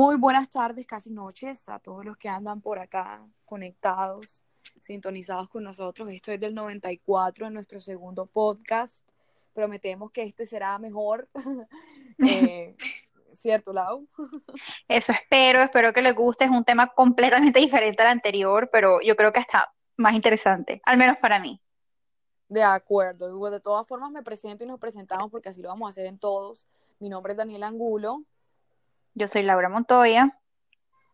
Muy buenas tardes, casi noches, a todos los que andan por acá conectados, sintonizados con nosotros. Esto es del 94, en nuestro segundo podcast. Prometemos que este será mejor. eh, ¿Cierto, Lau? Eso espero, espero que les guste. Es un tema completamente diferente al anterior, pero yo creo que está más interesante, al menos para mí. De acuerdo. De todas formas, me presento y nos presentamos porque así lo vamos a hacer en todos. Mi nombre es Daniel Angulo. Yo soy Laura Montoya.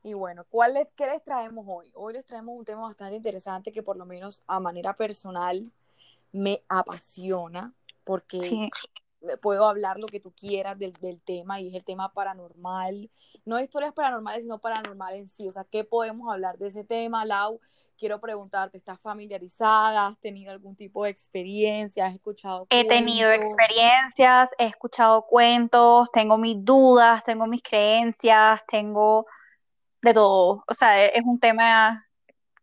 Y bueno, ¿cuál les, ¿qué les traemos hoy? Hoy les traemos un tema bastante interesante que por lo menos a manera personal me apasiona porque Sí, puedo hablar lo que tú quieras del, del tema y es el tema paranormal. No historias paranormales, sino paranormal en sí. O sea, ¿qué podemos hablar de ese tema, Lau? Quiero preguntarte, ¿estás familiarizada? ¿Has tenido algún tipo de experiencia? ¿Has escuchado he tenido cuentos? experiencias, he escuchado cuentos, tengo mis dudas, tengo mis creencias, tengo de todo. O sea, e- es un tema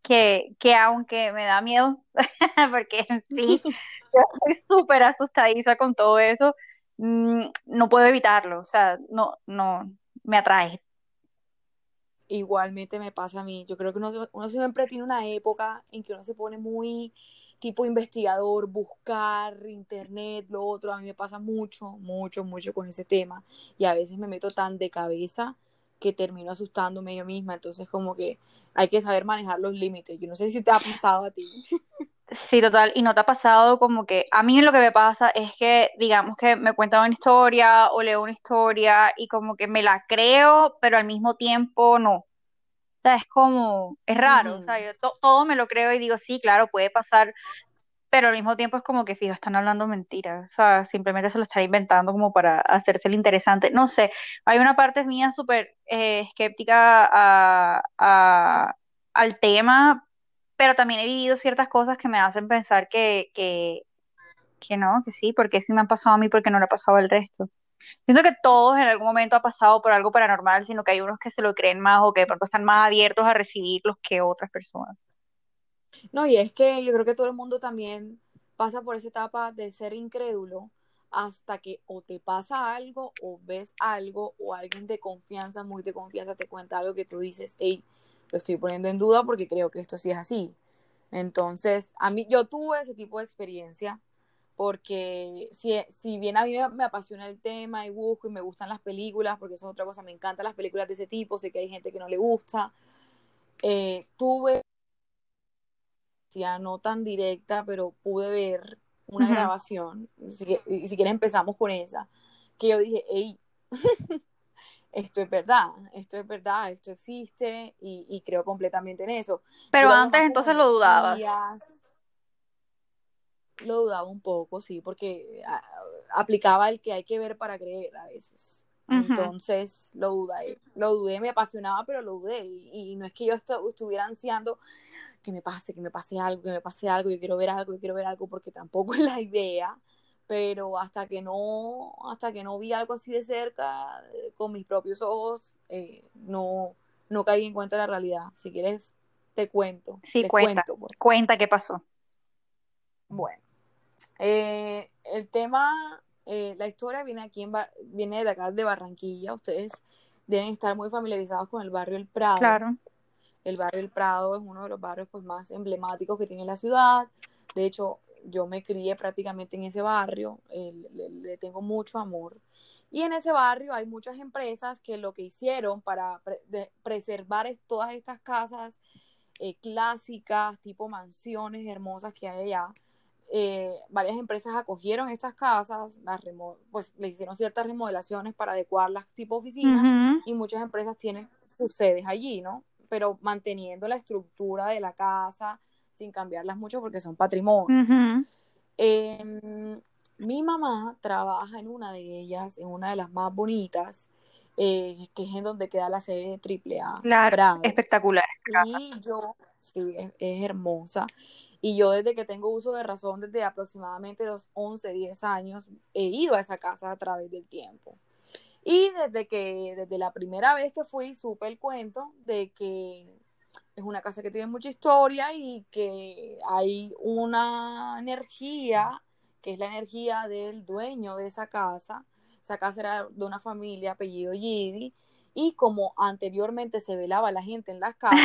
que, que aunque me da miedo, porque sí yo soy súper asustadiza con todo eso, mm, no puedo evitarlo. O sea, no, no, me atrae. Igualmente me pasa a mí. Yo creo que uno, uno siempre tiene una época en que uno se pone muy tipo investigador, buscar internet, lo otro. A mí me pasa mucho, mucho, mucho con ese tema. Y a veces me meto tan de cabeza que termino asustándome yo misma. Entonces como que hay que saber manejar los límites. Yo no sé si te ha pasado a ti. Sí, total. ¿Y no te ha pasado como que a mí lo que me pasa es que, digamos que me cuentan una historia o leo una historia y como que me la creo, pero al mismo tiempo no. O sea, es como, es raro. O sea, yo to- todo me lo creo y digo, sí, claro, puede pasar, pero al mismo tiempo es como que, fijo, están hablando mentiras. O sea, simplemente se lo están inventando como para hacerse el interesante. No sé, hay una parte mía súper eh, escéptica a, a- al tema, pero también he vivido ciertas cosas que me hacen pensar que, que, que no, que sí, porque sí me han pasado a mí, porque no le ha pasado al resto. Pienso que todos en algún momento ha pasado por algo paranormal, sino que hay unos que se lo creen más o que de pronto están más abiertos a recibirlos que otras personas. No, y es que yo creo que todo el mundo también pasa por esa etapa de ser incrédulo hasta que o te pasa algo o ves algo o alguien de confianza, muy de confianza, te cuenta algo que tú dices, hey, lo estoy poniendo en duda porque creo que esto sí es así. Entonces, a mí, yo tuve ese tipo de experiencia porque si, si bien a mí me, me apasiona el tema y busco y me gustan las películas, porque eso es otra cosa, me encantan las películas de ese tipo, sé que hay gente que no le gusta, eh, tuve ya no tan directa, pero pude ver una Ujú. grabación, si, y si quieres empezamos con esa, que yo dije, hey, esto es verdad, esto es verdad, esto existe y, y creo completamente en eso. Pero antes entonces lo dudabas. lo dudaba un poco, sí, porque a- aplicaba el que hay que ver para creer a veces. Entonces lo dudé, lo dudé, me apasionaba, pero lo dudé. Y, y no es que yo estu- estuviera ansiando que me pase, que me pase algo, que me pase algo, yo quiero ver algo, yo quiero ver algo, porque tampoco es la idea. Pero hasta que no, hasta que no vi algo así de cerca, eh, con mis propios ojos, eh, no, no caí en cuenta de la realidad. Si quieres, te cuento, Sí, cuenta, cuento, pues. cuenta qué pasó. Bueno. Eh, el tema, eh, la historia viene aquí en viene de acá de Barranquilla. Ustedes deben estar muy familiarizados con el barrio El Prado. Claro. El barrio El Prado es uno de los barrios pues, más emblemáticos que tiene la ciudad. De hecho, yo me crié prácticamente en ese barrio, eh, le, le tengo mucho amor. Y en ese barrio hay muchas empresas que lo que hicieron para pre- de- preservar es- todas estas casas eh, clásicas, tipo mansiones hermosas que hay allá, eh, varias empresas acogieron estas casas, las remo- pues le hicieron ciertas remodelaciones para adecuarlas tipo oficina Ujú. y muchas empresas tienen sus sedes allí, ¿no? Pero manteniendo la estructura de la casa sin cambiarlas mucho porque son patrimonio. Eh, mi mamá trabaja en una de ellas, en una de las más bonitas, eh, que es en donde queda la sede de AAA Claro, Prado. espectacular. Y yo, sí, es, es hermosa. Y yo desde que tengo uso de razón, desde aproximadamente los 11, 10 años, he ido a esa casa a través del tiempo. Y desde que, desde la primera vez que fui, supe el cuento de que es una casa que tiene mucha historia y que hay una energía, que es la energía del dueño de esa casa. Esa casa era de una familia apellido Gidi Y como anteriormente se velaba la gente en las casas,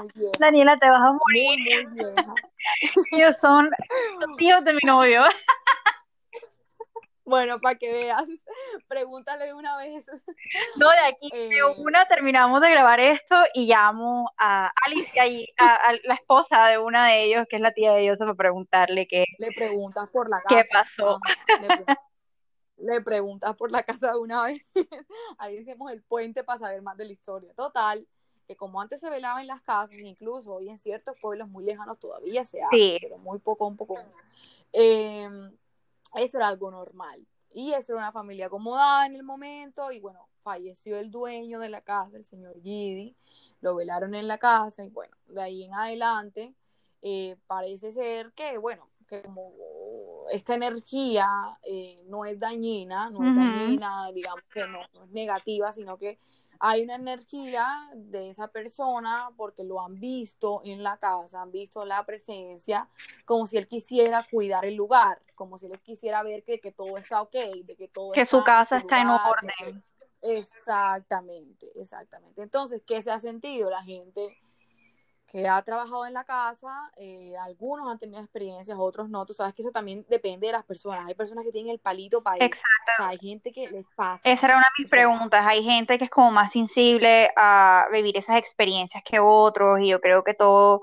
muy vieja. Daniela, te vas a morir. Muy, muy vieja. Ellos son los tíos de mi novio. Bueno, para que veas, pregúntale de una vez. No, de aquí Eh, de una terminamos de grabar esto y llamo a Alicia y a, a la esposa de una de ellos, que es la tía de ellos, para preguntarle qué, le preguntas por la casa. qué pasó. Ajá, le, pre- le preguntas por la casa de una vez. Ahí hicimos el puente para saber más de la historia. Total, que como antes se velaba en las casas, incluso hoy en ciertos pueblos muy lejanos todavía se hace, Sí. pero muy poco, un poco. Eh, eso era algo normal. Y eso era una familia acomodada en el momento. Y bueno, falleció el dueño de la casa, el señor Gidi. Lo velaron en la casa. Y bueno, de ahí en adelante, eh, parece ser que, bueno, que como esta energía eh, no es dañina, no es dañina, digamos que no, no es negativa, sino que hay una energía de esa persona porque lo han visto en la casa, han visto la presencia, como si él quisiera cuidar el lugar, como si él quisiera ver que, que todo está ok, de que todo Que está su casa está en lugar, orden. que- Exactamente, exactamente. Entonces, ¿qué se ha sentido? La gente que ha trabajado en la casa, eh, algunos han tenido experiencias, otros no. Tú sabes que eso también depende de las personas. Hay personas que tienen el palito para eso. Exacto. O sea, hay gente que les pasa. Esa era una de mis O sea, preguntas. Hay gente que es como más sensible a vivir esas experiencias que otros y yo creo que todo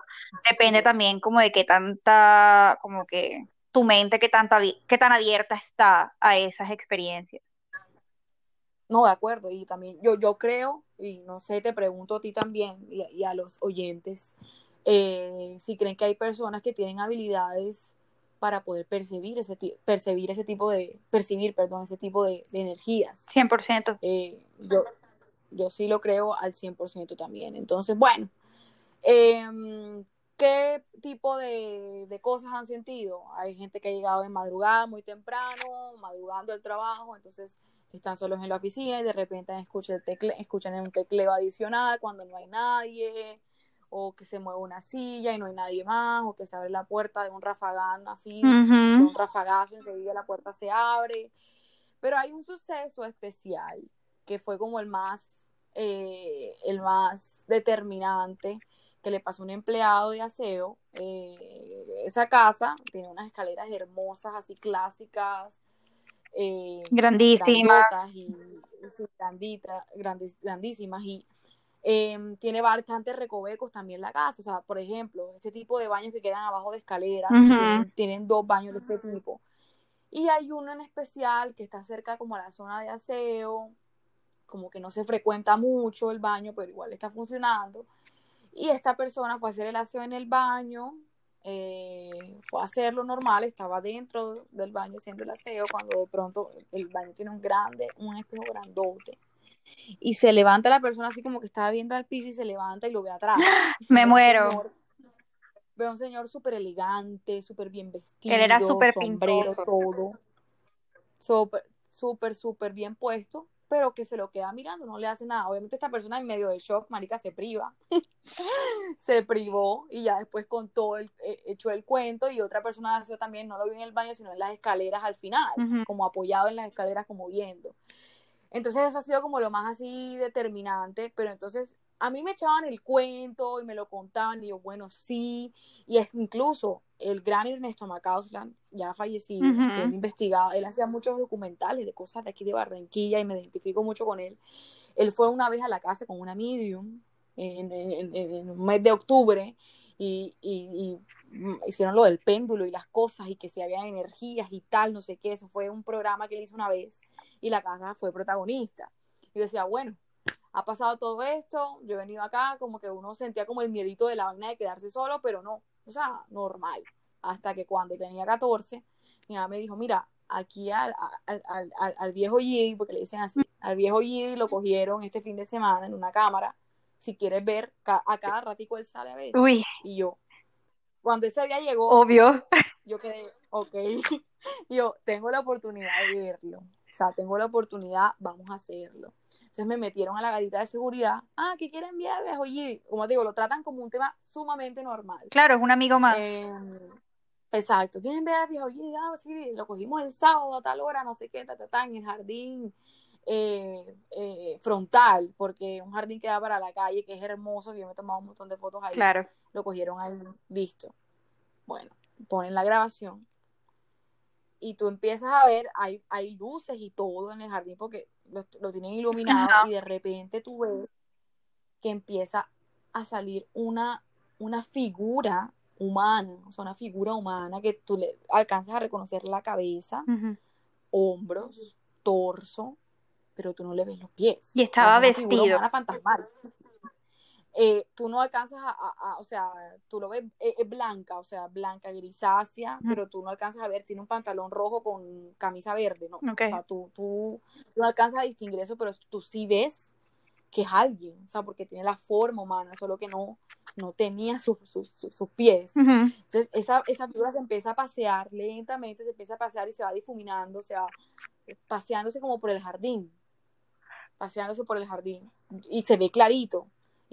depende también como de qué tanta, como que tu mente, qué tanta, qué tan abierta está a esas experiencias. No, de acuerdo. Y también yo, yo creo, y no sé, te pregunto a ti también y, a- y a los oyentes, eh, si creen que hay personas que tienen habilidades para poder percibir ese, percibir ese tipo de, percibir, perdón, ese tipo de, de energías. 100%. Eh, yo, yo sí lo creo al 100% también. Entonces, bueno, em, ¿qué tipo de, de cosas han sentido? Hay gente que ha llegado de madrugada muy temprano, madrugando al trabajo, entonces están solos en la oficina y de repente escuchan, el tecle, escuchan un tecleo adicional cuando no hay nadie, o que se mueve una silla y no hay nadie más, o que se abre la puerta de un rafagán así, de Ujú. un rafagazo, enseguida la puerta se abre. Pero hay un suceso especial que fue como el más, eh, el más determinante que le pasó un empleado de aseo. Eh, esa casa tiene unas escaleras hermosas, así clásicas, eh, Grandísimas. y sí, grandita- grandis- grandísimas y eh, tiene bastantes recovecos también la casa. O sea, por ejemplo, este tipo de baños que quedan abajo de escaleras, tienen, tienen dos baños de este tipo. Y hay uno en especial que está cerca como a la zona de aseo, como que no se frecuenta mucho el baño, pero igual está funcionando. Y esta persona fue a hacer el aseo en el baño, eh, fue a hacerlo normal, estaba dentro del baño haciendo el aseo, cuando de pronto el baño tiene un grande, un espejo grandote. Y se levanta la persona así como que estaba viendo al piso y se levanta y lo ve atrás. Me Ve muero. señor- Ve a un señor súper elegante, súper bien vestido, Él era súper sombrero, pintoso. todo. Súper, súper, súper bien puesto, pero que se lo queda mirando, no le hace nada. Obviamente esta persona en medio del shock, marica, se priva. se privó y ya después contó, el, eh, echó el cuento y otra persona aseo también no lo vio en el baño, sino en las escaleras al final, como apoyado en las escaleras, como viendo. Entonces eso ha sido como lo más así determinante, pero entonces a mí me echaban el cuento y me lo contaban y yo, bueno, sí, y es incluso el gran Ernesto Macausland, ya fallecido, que él investigaba, él hacía muchos documentales de cosas de aquí de Barranquilla y me identifico mucho con él. Él fue una vez a la casa con una medium en, en- en- en un mes de octubre y, y- y, hicieron lo del péndulo y las cosas y que si había energías y tal, no sé qué, eso fue un programa que él hizo una vez y la casa fue protagonista. Y yo decía, bueno, ha pasado todo esto, yo he venido acá, como que uno sentía como el miedito de la vaina de quedarse solo, pero no, o sea, normal. Hasta que cuando tenía 14, mi mamá me dijo, mira, aquí al, al, al, al- viejo Yidi, porque le dicen así, al viejo Yidi lo cogieron este fin de semana en una cámara, si quieres ver, a cada ratico él sale a veces. Uy, Y yo, cuando ese día llegó, obvio. yo quedé, ok, yo tengo la oportunidad de verlo, o sea, tengo la oportunidad, vamos a hacerlo. Entonces me metieron a la garita de seguridad, ah, ¿qué quieren enviarles? Oye, como te digo, lo tratan como un tema sumamente normal. Claro, es un amigo más. Eh, exacto, ¿quieren viejo? Oye, ah, sí, lo cogimos el sábado a tal hora, no sé qué, ta, ta, ta, en el jardín eh, eh, frontal, porque un jardín que da para la calle, que es hermoso, que yo me he tomado un montón de fotos ahí. Claro. Lo cogieron ahí, listo. Bueno, ponen la grabación y tú empiezas a ver, hay, hay luces y todo en el jardín porque lo, lo tienen iluminado Ajá. y de repente tú ves que empieza a salir una, una figura humana, o sea, una figura humana que tú le alcanzas a reconocer la cabeza, hombros, torso, pero tú no le ves los pies. Y O sea, estaba es una figura vestido. fantasmal. Eh, tú no alcanzas a, a- a- o sea, tú lo ves, eh, es blanca, o sea, blanca, grisácea, Ujú. pero tú no alcanzas a ver, tiene un pantalón rojo con camisa verde, ¿no? Ok. O sea, tú, tú, no alcanzas a distinguir eso, pero tú sí ves que es alguien, o sea, porque tiene la forma humana, solo que no, no tenía sus, sus, sus- pies. Entonces, esa, esa figura se empieza a pasear lentamente, se empieza a pasear y se va difuminando, se va paseándose como por el jardín, paseándose por el jardín. Y se ve clarito.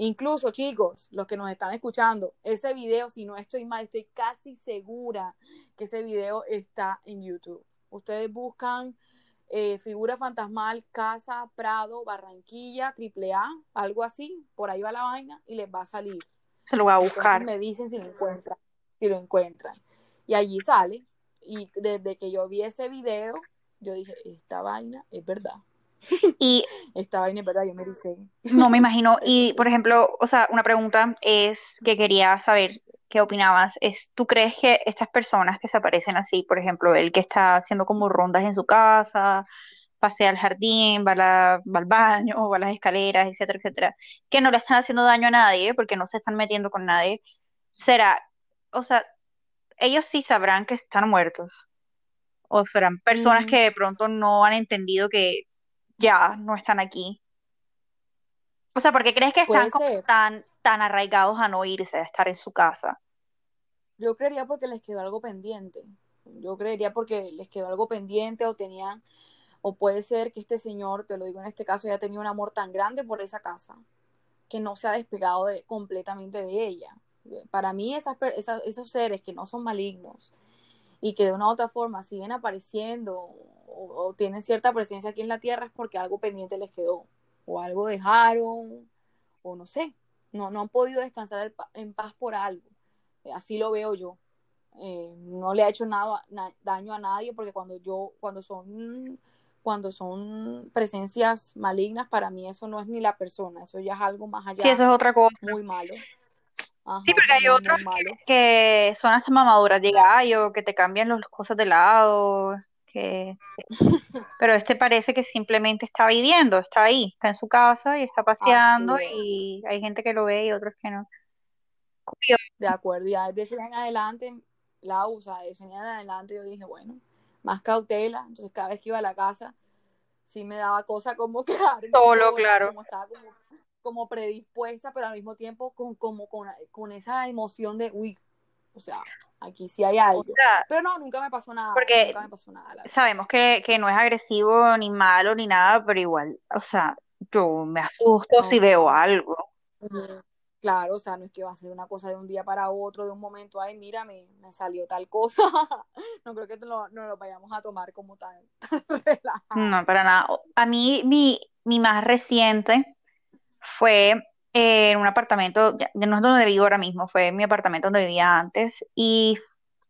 Incluso, chicos, los que nos están escuchando, ese video, si no estoy mal, estoy casi segura que ese video está en YouTube. Ustedes buscan eh, figura fantasmal, Casa, Prado, Barranquilla, Triple A, algo así, por ahí va la vaina y les va a salir. Se lo voy a Entonces buscar. me dicen si lo encuentran, si lo encuentran. Y allí sale. Y desde que yo vi ese video, yo dije, esta vaina es verdad. Y Esta vaina es verdad, yo me dice. no me imagino. Y, por ejemplo, o sea, una pregunta es que quería saber qué opinabas. Es, ¿tú crees que estas personas que se aparecen así, por ejemplo, el que está haciendo como rondas en su casa, pasea al jardín, va, la- va al baño, va a las escaleras, etcétera, etcétera, que no le están haciendo daño a nadie porque no se están metiendo con nadie, será, o sea, ellos sí sabrán que están muertos. O serán personas Mm, que de pronto no han entendido que ya no están aquí. O sea, ¿por qué crees que están como tan, tan arraigados a no irse, a estar en su casa? Yo creería porque les quedó algo pendiente. Yo creería porque les quedó algo pendiente o tenían, o puede ser que este señor, te lo digo en este caso, ya tenía un amor tan grande por esa casa que no se ha despegado de, completamente de ella. Para mí, esas, esas- esos seres que no son malignos y que de una u otra forma siguen apareciendo o, o tienen cierta presencia aquí en la tierra es porque algo pendiente les quedó o algo dejaron o no sé, no, no han podido descansar en paz por algo. Así lo veo yo. Eh, no le ha hecho nada, na- daño a nadie porque cuando yo, cuando son, cuando son presencias malignas, para mí eso no es ni la persona, eso ya es algo más Sí, allá, eso es otra cosa. muy malo. Ajá, Sí, porque hay otros que son hasta mamaduras de gallo, que te cambian las cosas de lado, que... Pero este parece que simplemente está viviendo, está ahí, está en su casa y está paseando y hay gente que lo ve y otros que no. Curioso. de acuerdo. Ya desde en adelante, la usa, de ese día en adelante yo dije, bueno, más cautela. Entonces cada vez que iba a la casa, sí me daba cosa como quedarme Solo, claro. como estaba como, como predispuesta, pero al mismo tiempo con, como con, con esa emoción de, uy, o sea, aquí sí hay O algo. sea, Pero no, nunca me pasó nada, porque nunca me pasó nada, la sabemos que, que no es agresivo ni malo ni nada, pero igual, o sea, yo me asusto si veo algo. Claro, o sea, no es que va a ser una cosa de un día para otro, de un momento, ay, mira, me, me salió tal cosa. No creo que lo, no lo vayamos a tomar como tan, tan relajado. No, para nada. A mí, mi, mi más reciente fue en un apartamento, ya, no es donde vivo ahora mismo, fue en mi apartamento donde vivía antes y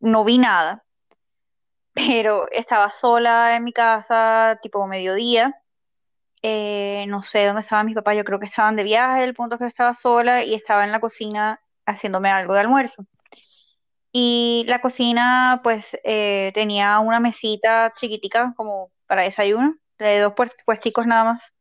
no vi nada, pero estaba sola en mi casa, tipo mediodía. Eh, no sé dónde estaban mis papás, yo creo que estaban de viaje, el punto es que estaba sola y estaba en la cocina haciéndome algo de almuerzo. Y la cocina, pues, eh, tenía una mesita chiquitica como para desayuno, de dos pues- puesticos nada más.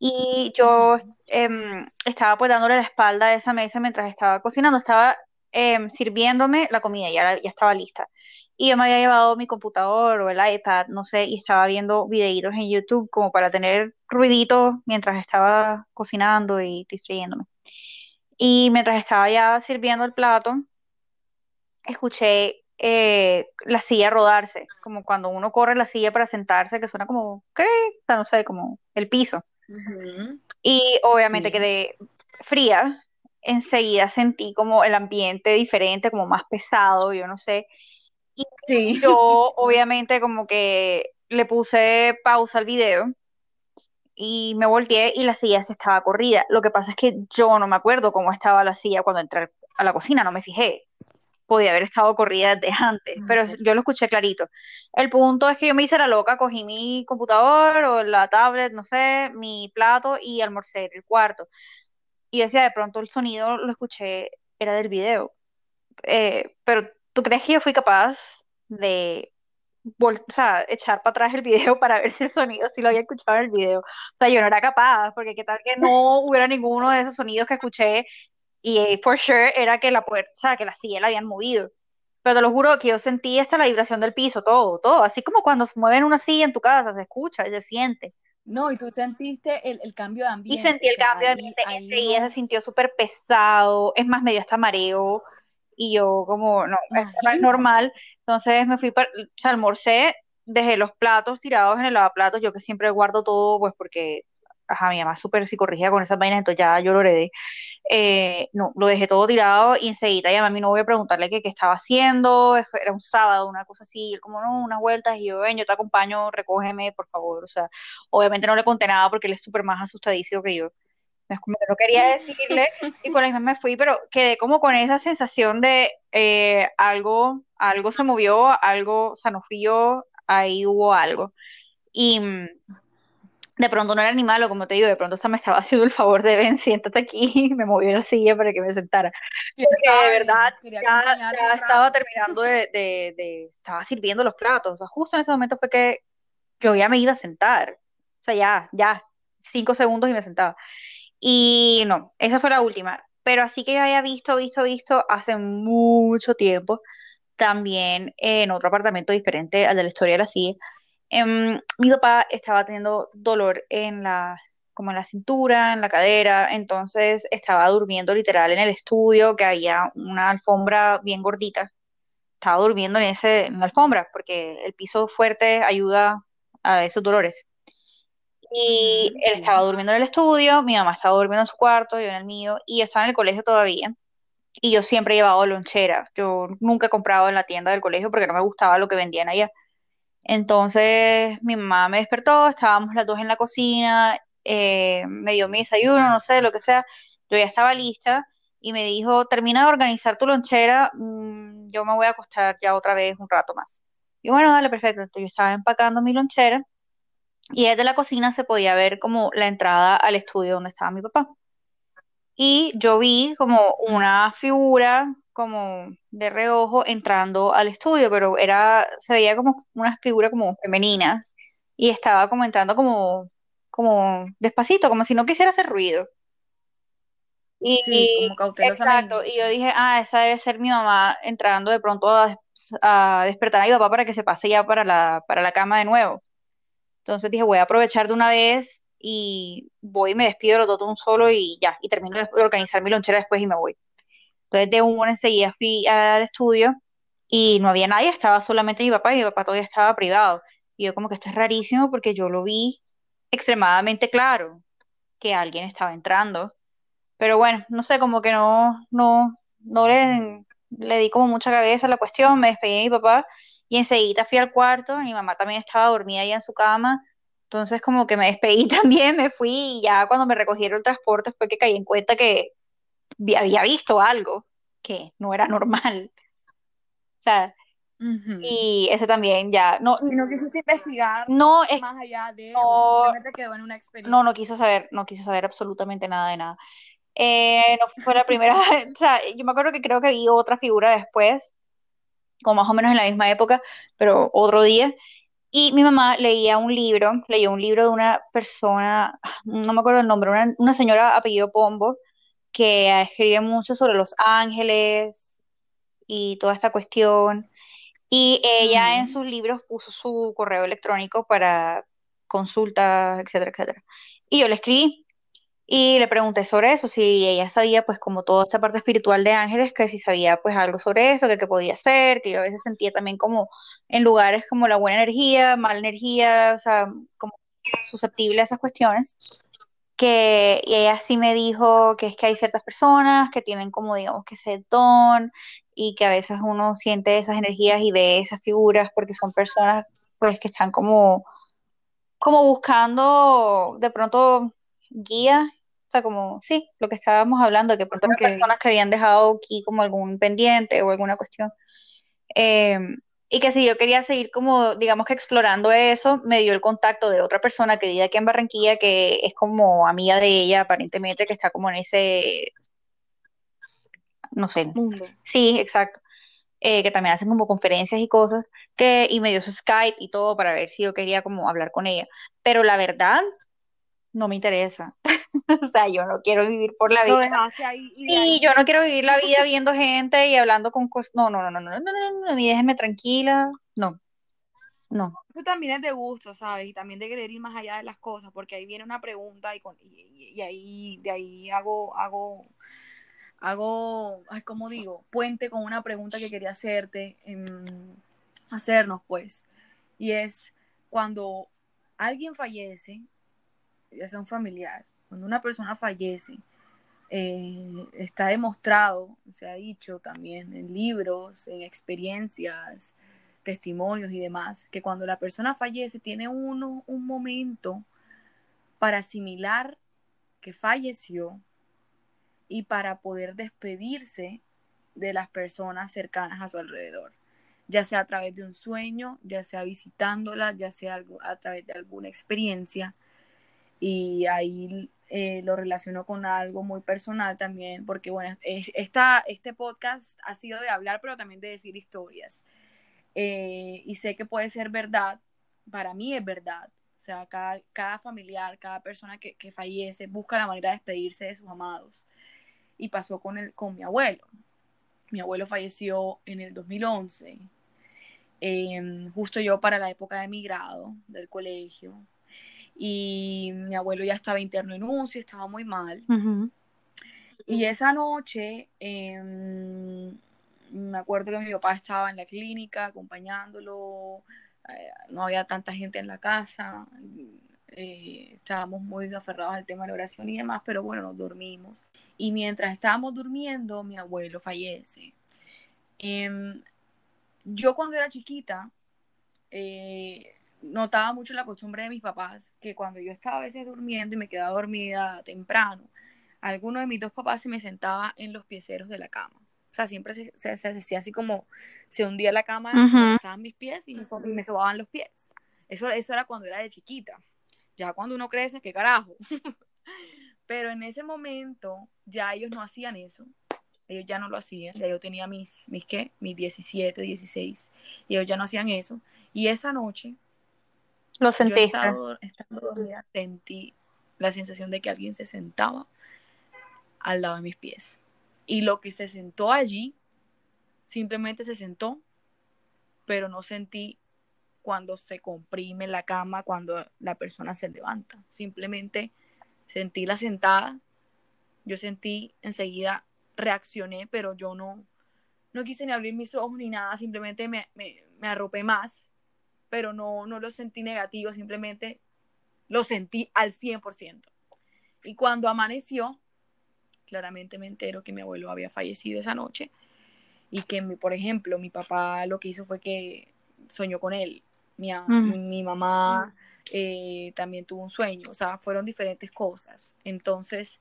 Y yo em, estaba pues dándole la espalda a esa mesa mientras estaba cocinando, estaba em, sirviéndome la comida, ya, ya estaba lista. Y yo me había llevado mi computador o el iPad, no sé, y estaba viendo videitos en YouTube como para tener ruiditos mientras estaba cocinando y distrayéndome. Y mientras estaba ya sirviendo el plato, escuché eh, la silla rodarse, como cuando uno corre la silla para sentarse, que suena como, sea, no sé, como el piso. Y obviamente Sí. quedé fría. Enseguida sentí como el ambiente diferente, como más pesado, yo no sé. Y Sí. yo obviamente como que le puse pausa al video y me volteé y la silla se estaba corrida. Lo que pasa es que yo no me acuerdo cómo estaba la silla cuando entré a la cocina, no me fijé. Podía haber estado corrida desde antes, pero Ok. yo lo escuché clarito. El punto es que yo me hice la loca, cogí mi computador o la tablet, no sé, mi plato y almorcé en el cuarto. Y decía, de pronto el sonido lo escuché, era del video. Eh, pero ¿tú crees que yo fui capaz de o sea, echar para atrás el video para ver si el sonido, si lo había escuchado en el video. O sea, yo no era capaz, porque qué tal que no hubiera ninguno de esos sonidos que escuché y eh, for sure era que la puerta, o sea, que la silla la habían movido. Pero te lo juro que yo sentí hasta la vibración del piso, todo, todo, así como cuando se mueven una silla en tu casa, se escucha y se siente. No, y tú sentiste el, el cambio de Y ambiente, sentí o el sea, cambio de ambiente, ahí enseguida se sintió súper pesado, es más, me dio hasta mareo, y yo como, no, es normal, entonces me fui, para, o sea, almorcé, dejé los platos tirados en el lavaplatos, yo que siempre guardo todo, pues porque, ajá, mi mamá súper psicorrígida con esas vainas, entonces ya yo lo heredé, eh, no, lo dejé todo tirado y enseguida llamé a mi novio a preguntarle qué, estaba haciendo, era un sábado, una cosa así, como, no, unas vueltas, y yo, ven, yo te acompaño, recógeme, por favor, o sea, obviamente no le conté nada porque él es súper más asustadísimo que yo, no quería decirle, y con la misma me fui, pero quedé como con esa sensación de eh, algo, algo se movió, algo, o sea, no fui yo, ahí hubo algo, y... de pronto no era ni malo, como te digo, de pronto hasta me estaba haciendo el favor de ven, siéntate aquí, me movió la silla para que me sentara. ¿Quién Porque de verdad ya, ya estaba terminando de, de, de- estaba sirviendo los platos. O sea, justo en ese momento fue que yo ya me iba a sentar. O sea, ya, ya, cinco segundos y me sentaba. Y no, esa fue la última. Pero así que yo había visto, visto, visto hace mucho tiempo, también en otro apartamento diferente al de la historia de la silla Em, mi papá estaba teniendo dolor en la, como en la cintura, en la cadera, entonces estaba durmiendo literal en el estudio, que había una alfombra bien gordita. Estaba durmiendo en ese, en la alfombra, porque el piso fuerte ayuda a esos dolores. Y Ujú, él estaba durmiendo en el estudio, mi mamá estaba durmiendo en su cuarto, yo en el mío, y estaba en el colegio todavía. Y yo siempre he llevado lonchera. Yo nunca he comprado en la tienda del colegio porque no me gustaba lo que vendían allá. Entonces mi mamá me despertó, estábamos las dos en la cocina, eh, me dio mi desayuno, no sé, lo que sea. Yo ya estaba lista y me dijo, termina de organizar tu lonchera, mm, yo me voy a acostar ya otra vez un rato más. Y bueno, dale, perfecto. Entonces yo estaba empacando mi lonchera y desde la cocina se podía ver como la entrada al estudio donde estaba mi papá. Y yo vi como una figura como de reojo entrando al estudio, pero era, se veía como una figura como femenina y estaba comentando como, como despacito, como si no quisiera hacer ruido. Sí, Y como exacto, y yo dije, ah, esa debe ser mi mamá entrando de pronto a, a despertar a mi papá para que se pase ya para la, para la cama de nuevo. Entonces dije, voy a aprovechar de una vez y voy y me despido de los dos un solo y ya, y termino de organizar mi lonchera después y me voy. Entonces de una enseguida fui al estudio y no había nadie, estaba solamente mi papá y mi papá todavía estaba privado. Y yo como que esto es rarísimo porque yo lo vi extremadamente claro que alguien estaba entrando. Pero bueno, no sé, como que no, no, no le, le di como mucha cabeza a la cuestión, me despedí de mi papá y enseguida fui al cuarto, mi mamá también estaba dormida ahí en su cama, entonces como que me despedí también, me fui y ya cuando me recogieron el transporte fue que caí en cuenta que había visto algo que no era normal. O sea, y ese también ya, no, ¿Y no quisiste investigar no, es, más allá de, no, simplemente quedó en una no, experiencia? no quiso saber, no quiso saber absolutamente nada de nada. Eh, no fue la primera, o sea, yo me acuerdo que creo que vi otra figura después, como más o menos en la misma época, pero otro día. Y mi mamá leía un libro, leyó un libro de una persona, no me acuerdo el nombre, una, una señora apellido Pombo, que escribe mucho sobre los ángeles y toda esta cuestión. Y ella en Ujú. sus libros puso su correo electrónico para consultas, etcétera, etcétera. Y yo le escribí. Y le pregunté sobre eso, si ella sabía pues como toda esta parte espiritual de ángeles, que si sabía pues algo sobre eso, que qué podía hacer, que yo a veces sentía también como en lugares como la buena energía, mala energía, o sea, como susceptible a esas cuestiones, que y ella sí me dijo que es que hay ciertas personas que tienen como digamos que ese don y que a veces uno siente esas energías y ve esas figuras porque son personas pues que están como como buscando de pronto guía, o sea, como, sí, lo que estábamos hablando, que pronto Ok. las personas que habían dejado aquí como algún pendiente o alguna cuestión. Eh, y que si yo quería seguir como, digamos que explorando eso, me dio el contacto de otra persona que vive aquí en Barranquilla, que es como amiga de ella, aparentemente, que está como en ese, no sé, Mundo. sí, exacto, eh, que también hacen como conferencias y cosas, que, y me dio su Skype y todo para ver si yo quería como hablar con ella. Pero la verdad, no me interesa. O sea, yo no quiero vivir por la vida. ahí y yo no quiero vivir la vida viendo gente y hablando con cosas. No, no, no, no, no, no, no, no, no, ni déjeme tranquila. No, no. Eso también es de gusto, ¿sabes? Y también de querer ir más allá de las cosas, porque ahí viene una pregunta y, con, y ahí de ahí hago, hago, hago, ay, ¿cómo digo? Puente con una pregunta que quería hacerte, em, hacernos, pues. Y es cuando alguien fallece, ya sea un familiar, cuando una persona fallece, eh, está demostrado, se ha dicho también en libros, en experiencias, testimonios y demás, que cuando la persona fallece tiene uno un momento para asimilar que falleció y para poder despedirse de las personas cercanas a su alrededor, ya sea a través de un sueño, ya sea visitándolas, ya sea a través de alguna experiencia. Y ahí eh, lo relaciono con algo muy personal también, porque bueno, es, esta, este podcast ha sido de hablar, pero también de decir historias. Eh, y sé que puede ser verdad, para mí es verdad. O sea, cada, cada familiar, cada persona que, que, fallece busca la manera de despedirse de sus amados. Y pasó con, el, con mi abuelo. Mi abuelo falleció en el 2011, eh, justo yo para la época de mi grado del colegio. Y mi abuelo ya estaba interno en UCI, estaba muy mal. Uh -huh. Y esa noche, eh, me acuerdo que mi papá estaba en la clínica acompañándolo, eh, no había tanta gente en la casa, eh, estábamos muy aferrados al tema de la oración y demás, pero bueno, nos dormimos. Y mientras estábamos durmiendo, mi abuelo fallece. Em, yo cuando era chiquita, eh, notaba mucho la costumbre de mis papás, que cuando yo estaba a veces durmiendo y me quedaba dormida temprano, alguno de mis dos papás se me sentaba en los pieceros de la cama. O sea, siempre se, se, se hacía así como se hundía la cama Uh -huh. estaban mis pies y me, y me sobaban los pies. Eso, eso era cuando era de chiquita. Ya cuando uno crece, qué carajo. Pero en ese momento ya ellos no hacían eso. Ellos ya no lo hacían. Ya yo tenía mis, mis ¿qué? Mis 17, 16. Y ellos ya no hacían eso. Y esa noche lo sentiste. Dormida, sentí la sensación de que alguien se sentaba al lado de mis pies. Y lo que se sentó allí, simplemente se sentó, pero no sentí cuando se comprime la cama, cuando la persona se levanta. Simplemente sentí la sentada, yo sentí enseguida, reaccioné, pero yo no, no quise ni abrir mis ojos ni nada, simplemente me, me, me arropé más pero no, no lo sentí negativo, simplemente lo sentí al 100%. Y cuando amaneció, claramente me entero que mi abuelo había fallecido esa noche y que, mi, por ejemplo, mi papá lo que hizo fue que soñó con él. Mi, Mm. mi, mi mamá eh, también tuvo un sueño, o sea, fueron diferentes cosas. Entonces,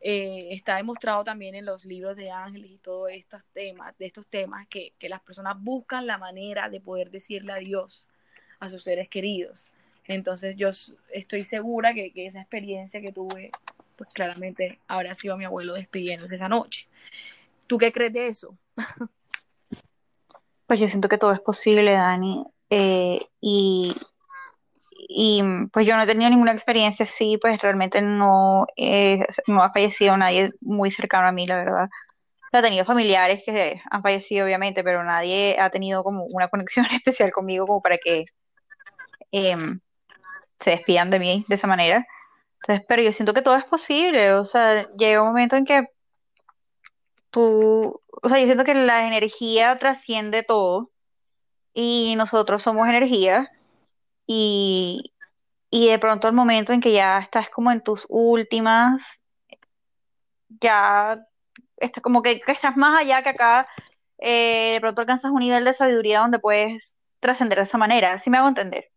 eh, está demostrado también en los libros de ángeles y todos estos temas, de estos temas, que, que las personas buscan la manera de poder decirle a Dios a sus seres queridos. Entonces yo estoy segura que, que, esa experiencia que tuve, pues claramente habrá sido mi abuelo despidiéndose esa noche. ¿Tú qué crees de eso? Pues yo siento que todo es posible, Dani. Eh, y, y pues yo no he tenido ninguna experiencia así, pues realmente no, eh, no ha fallecido nadie muy cercano a mí, la verdad. He tenido familiares que han fallecido, obviamente, pero nadie ha tenido como una conexión especial conmigo como para que eh, se despidan de mí de esa manera. Entonces, pero yo siento que todo es posible, o sea, llega un momento en que tú, o sea, yo siento que la energía trasciende todo y nosotros somos energía y, y de pronto al momento en que ya estás como en tus últimas, ya está como que, estás más allá que acá, eh, de pronto alcanzas un nivel de sabiduría donde puedes trascender de esa manera, ¿sí me hago entender?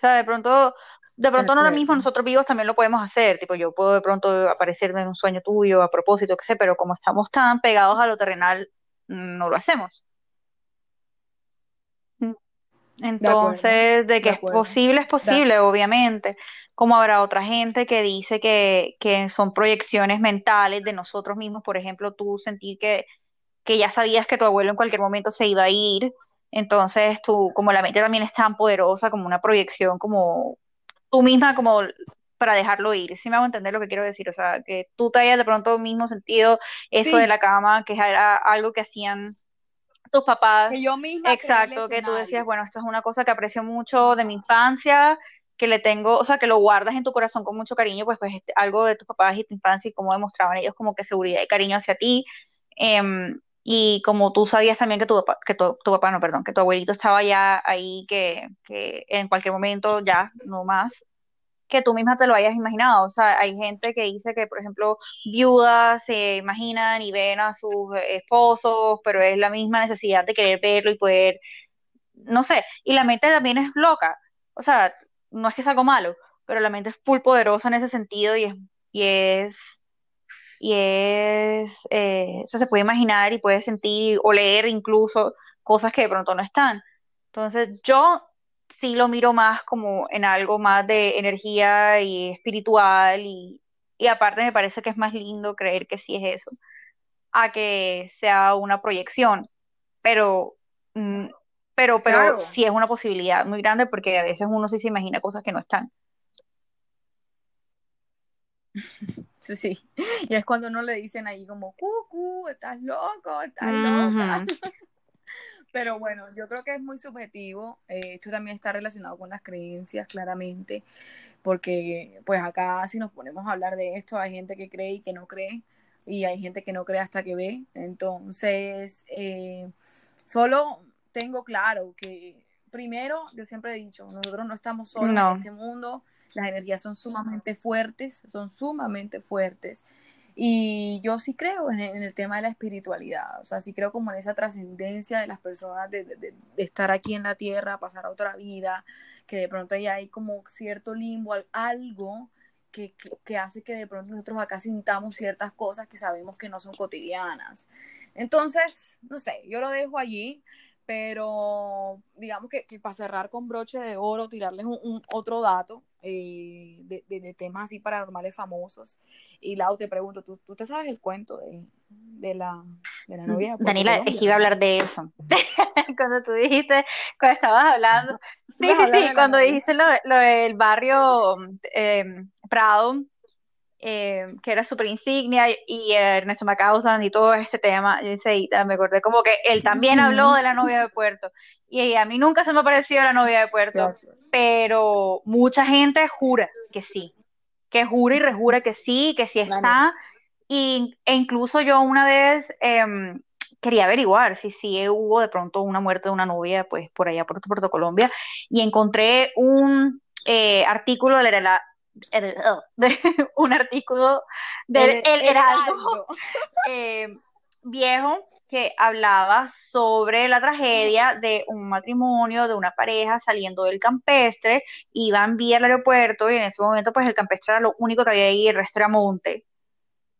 O sea, de pronto, de pronto no ahora mismo nosotros vivos también lo podemos hacer, tipo yo puedo de pronto aparecerme en un sueño tuyo a propósito, qué sé, pero como estamos tan pegados a lo terrenal, no lo hacemos. Entonces, de De que es posible, es posible, obviamente. Como habrá otra gente que dice que, que son proyecciones mentales de nosotros mismos, por ejemplo, tú sentir que que ya sabías que tu abuelo en cualquier momento se iba a ir, entonces tú, como la mente también es tan poderosa, como una proyección, como tú misma, como para dejarlo ir, ¿sí me hago entender lo que quiero decir? O sea, que tú te hayas de pronto mismo sentido eso de la cama, que era algo que hacían tus que papás, yo misma exacto, que tú decías, bueno, esto es una cosa que aprecio mucho de mi infancia, que le tengo, o sea, que lo guardas en tu corazón con mucho cariño, pues, pues este, algo de tus papás y tu infancia y cómo demostraban ellos como que seguridad y cariño hacia ti. Em, y como tú sabías también que tu papá, que tu, papá, no, perdón, que tu abuelito estaba ya ahí, que, que en cualquier momento ya, no más que tú misma te lo hayas imaginado. O sea, hay gente que dice que, por ejemplo, viudas se imaginan y ven a sus esposos, pero es la misma necesidad de querer verlo y poder, no sé, y la mente también es loca. O sea, no es que es algo malo, pero la mente es full poderosa en ese sentido y es, y es, y es, eh, o sea, se puede imaginar y puede sentir o leer incluso cosas que de pronto no están. Entonces, yo sí lo miro más como en algo más de energía y espiritual y, y aparte me parece que es más lindo creer que sí es eso, a que sea una proyección, pero, mm, pero, pero Claro, sí es una posibilidad muy grande porque a veces uno sí se imagina cosas que no están. sí, sí. Y es cuando uno le dicen ahí como, cucu, estás loco, estás loca. Ujú, Pero bueno, yo creo que es muy subjetivo. Eh, esto también está relacionado con las creencias, claramente, porque pues acá si nos ponemos a hablar de esto, hay gente que cree y que no cree, y hay gente que no cree hasta que ve. Entonces, eh, solo tengo claro que, primero, yo siempre he dicho, nosotros no estamos solos en No, este mundo, las energías son sumamente fuertes, son sumamente fuertes. Y yo sí creo en, en el tema de la espiritualidad, o sea, sí creo como en esa trascendencia de las personas de, de, de, estar aquí en la tierra, pasar a otra vida, que de pronto ya hay como cierto limbo, algo que, que, que, hace que de pronto nosotros acá sintamos ciertas cosas que sabemos que no son cotidianas. Entonces, no sé, yo lo dejo allí, pero digamos que, que para cerrar con broche de oro, tirarles un, un otro dato eh, de, de, de, temas así paranormales famosos. Y Lau, te pregunto, ¿tú, tú te sabes el cuento de, de, la, de la novia Daniela, es que iba a hablar de eso. Cuando tú dijiste, cuando estabas hablando, ¿Tú sí, sí, sí, cuando dijiste lo, lo del barrio eh, Prado, eh, que era súper insignia, y Ernesto Macausan y todo este tema, yo enseguida me acordé como que él también habló de la novia de Puerto, y a mí nunca se me ha parecido la novia de Puerto, pero mucha gente jura que sí, que jura y rejura que sí, que sí está, y, e incluso yo una vez eh, quería averiguar si sí hubo de pronto una muerte de una novia, pues por allá por Puerto Colombia, y encontré un eh, artículo de la, de, un artículo del el, El Heraldo eh, viejo que hablaba sobre la tragedia de un matrimonio, de una pareja saliendo del campestre, iban vía al aeropuerto y en ese momento pues el campestre era lo único que había ahí, el resto era monte.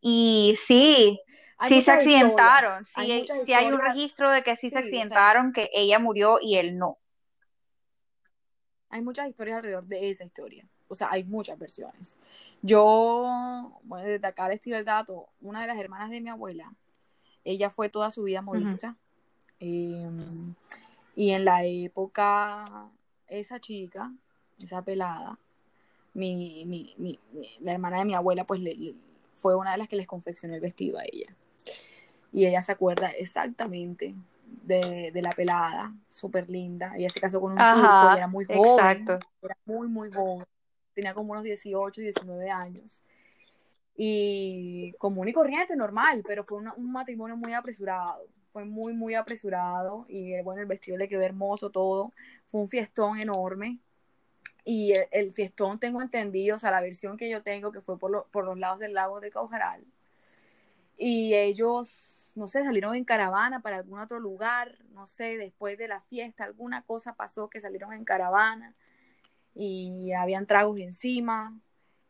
Y sí, hay sí se accidentaron, hay sí, sí hay un registro de que sí se sí, o sea, accidentaron, que ella murió y él no. hay muchas historias alrededor de esa historia. O sea, hay muchas versiones. Yo, bueno, desde acá les tiro el dato. Una de las hermanas de mi abuela, ella fue toda su vida modista. Uh -huh. eh, y en la época, esa chica, esa pelada, mi, mi, mi, la hermana de mi abuela, pues le, le, fue una de las que les confeccionó el vestido a ella. Y ella se acuerda exactamente de, de la pelada, súper linda. Ella se casó con un Ajá, turco y era muy joven. exacto. Era muy, muy joven. Tenía como unos 18, 19 años. Y común y corriente, normal, pero fue un matrimonio muy apresurado. Fue muy, muy apresurado. Y bueno, el vestido le quedó hermoso, todo. Fue un fiestón enorme. Y el, fiestón, tengo entendido, o sea, la versión que yo tengo, que fue por, por los lados del lago de Caujaral. Y ellos, no sé, salieron en caravana para algún otro lugar, no sé, después de la fiesta, alguna cosa pasó que salieron en caravana. Y habían tragos encima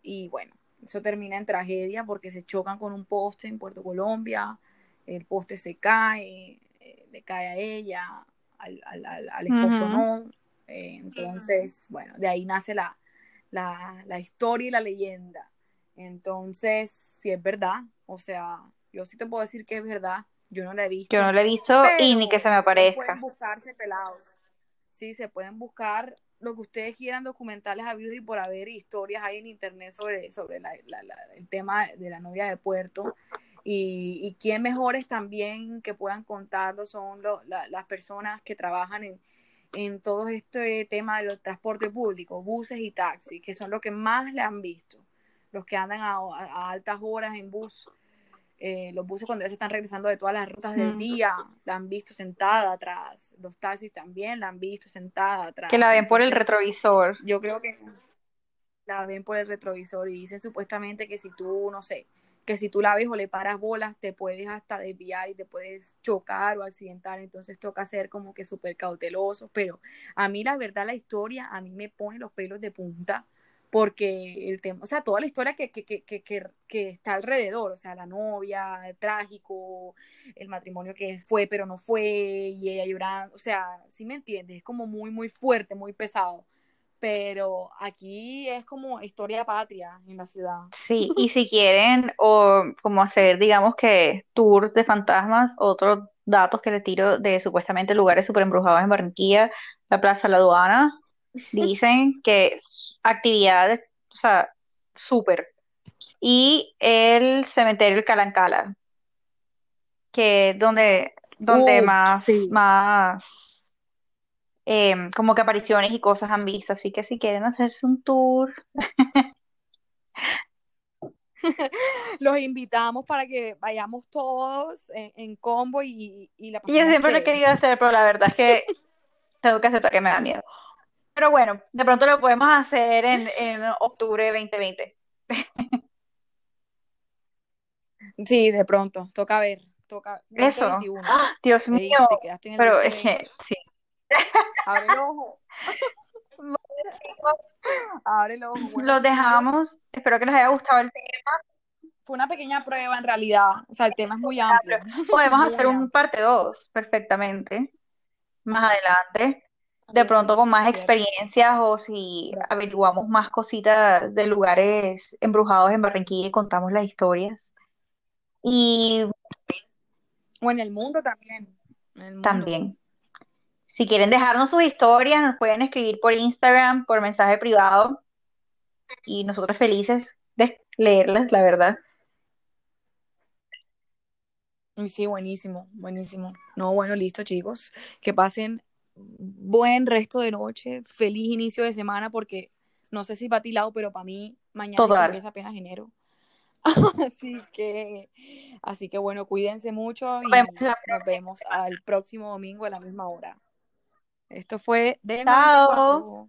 y bueno, eso termina en tragedia porque se chocan con un poste en Puerto Colombia, el poste se cae, eh, le cae a ella, al, al, al esposo no. Eh, entonces, bueno, de ahí nace la, la, la, historia y la leyenda. Entonces, si es verdad, o sea, yo sí te puedo decir que es verdad, yo no la he visto. Yo no la he visto y ni que se me aparezca. Pueden buscarse pelados. Sí, se pueden buscar lo que ustedes quieran, documentales habido y por haber, historias hay en internet sobre, sobre el tema de la novia de Puerto. Y, y quién mejores también que puedan contarlo son las personas que trabajan en, en todo este tema de los transportes públicos, buses y taxis, que son los que más le han visto, los que andan a, a altas horas en bus eh, los buses cuando ya se están regresando de todas las rutas del día, la han visto sentada atrás, los taxis también la han visto sentada atrás. Que la ven por el retrovisor. Yo creo que la ven por el retrovisor y dicen supuestamente que si tú, no sé, que si tú la ves o le paras bolas, te puedes hasta desviar y te puedes chocar o accidentar, entonces toca ser como que súper cauteloso, pero a mí la verdad la historia, a mí me pone los pelos de punta porque el tema, o sea, toda la historia que, que, que, que, está alrededor, o sea, la novia, el trágico, el matrimonio que fue pero no fue, y ella llorando, o sea, sí me entiendes, es como muy, muy fuerte, muy pesado, pero aquí es como historia patria en la ciudad. Sí, y si quieren, o como hacer, digamos que, tour de fantasmas, otros datos que les tiro de supuestamente lugares super embrujados en Barranquilla, la Plaza La Aduana, Dicen que actividades, o sea, súper. Y el cementerio El Calancala, que es donde, donde más, más em, como que apariciones y cosas han visto. Así que si quieren hacerse un tour. Los invitamos para que vayamos todos en, combo y, y la Yo siempre lo he querido hacer, pero la verdad es que tengo que aceptar que me da miedo. Pero bueno, de pronto lo podemos hacer en, en octubre 2020. Sí, de pronto, toca ver, toca Eso. ¡Ah! Dios mío. Pero es que, sí. Abre el ojo. Abre el ojo. Los dejamos. Espero que les haya gustado el tema. Fue una pequeña prueba en realidad. O sea, el tema es muy amplio. Podemos hacer un parte 2 perfectamente. Más adelante de pronto con más experiencias o si averiguamos más cositas de lugares embrujados en Barranquilla y contamos las historias. Y o en el mundo también. también. Si quieren dejarnos sus historias, nos pueden escribir por Instagram, por mensaje privado. Y nosotros felices de leerlas, la verdad. Sí, buenísimo, buenísimo. No, bueno, listo, chicos. Que pasen buen resto de noche, feliz inicio de semana, porque no sé si para ti, lado, pero para mí mañana empieza apenas enero. así que, así que bueno, cuídense mucho y nos vemos al próximo domingo a la misma hora. Esto fue de Chao.